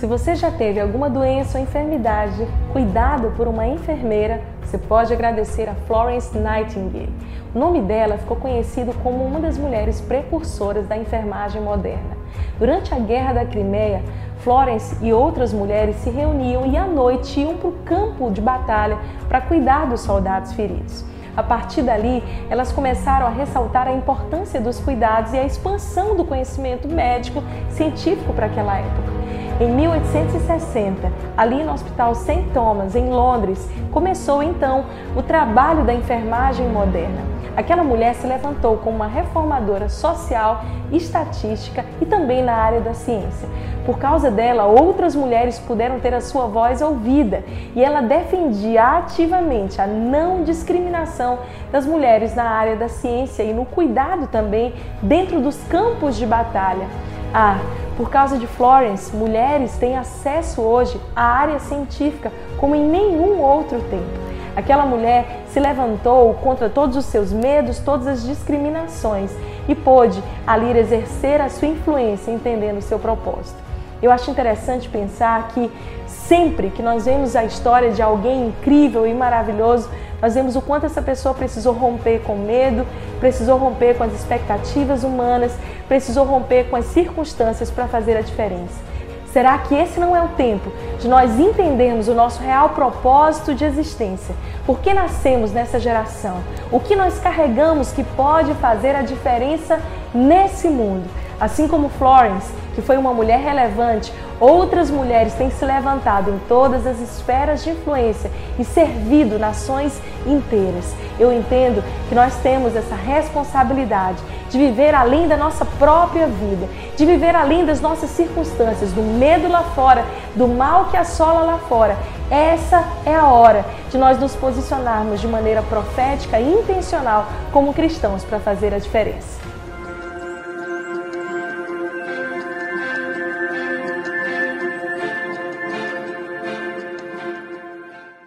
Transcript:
Se você já teve alguma doença ou enfermidade cuidado por uma enfermeira, você pode agradecer a Florence Nightingale. O nome dela ficou conhecido como uma das mulheres precursoras da enfermagem moderna. Durante a Guerra da Crimeia, Florence e outras mulheres se reuniam e à noite iam para o campo de batalha para cuidar dos soldados feridos. A partir dali, elas começaram a ressaltar a importância dos cuidados e a expansão do conhecimento médico científico para aquela época. Em 1860, ali no Hospital St. Thomas, em Londres, começou então o trabalho da enfermagem moderna. Aquela mulher se levantou como uma reformadora social, estatística e também na área da ciência. Por causa dela, outras mulheres puderam ter a sua voz ouvida e ela defendia ativamente a não discriminação das mulheres na área da ciência e no cuidado também dentro dos campos de batalha. Ah, por causa de Florence, mulheres têm acesso hoje à área científica como em nenhum outro tempo. Aquela mulher se levantou contra todos os seus medos, todas as discriminações e pôde ali exercer a sua influência entendendo o seu propósito. Eu acho interessante pensar que sempre que nós vemos a história de alguém incrível e maravilhoso, nós vemos o quanto essa pessoa precisou romper com medo, precisou romper com as expectativas humanas, precisou romper com as circunstâncias para fazer a diferença. Será que esse não é o tempo de nós entendermos o nosso real propósito de existência? Por que nascemos nessa geração? O que nós carregamos que pode fazer a diferença nesse mundo? Assim como Florence, que foi uma mulher relevante, outras mulheres têm se levantado em todas as esferas de influência e servido nações inteiras. Eu entendo que nós temos essa responsabilidade de viver além da nossa própria vida, de viver além das nossas circunstâncias, do medo lá fora, do mal que assola lá fora. Essa é a hora de nós nos posicionarmos de maneira profética e intencional como cristãos para fazer a diferença.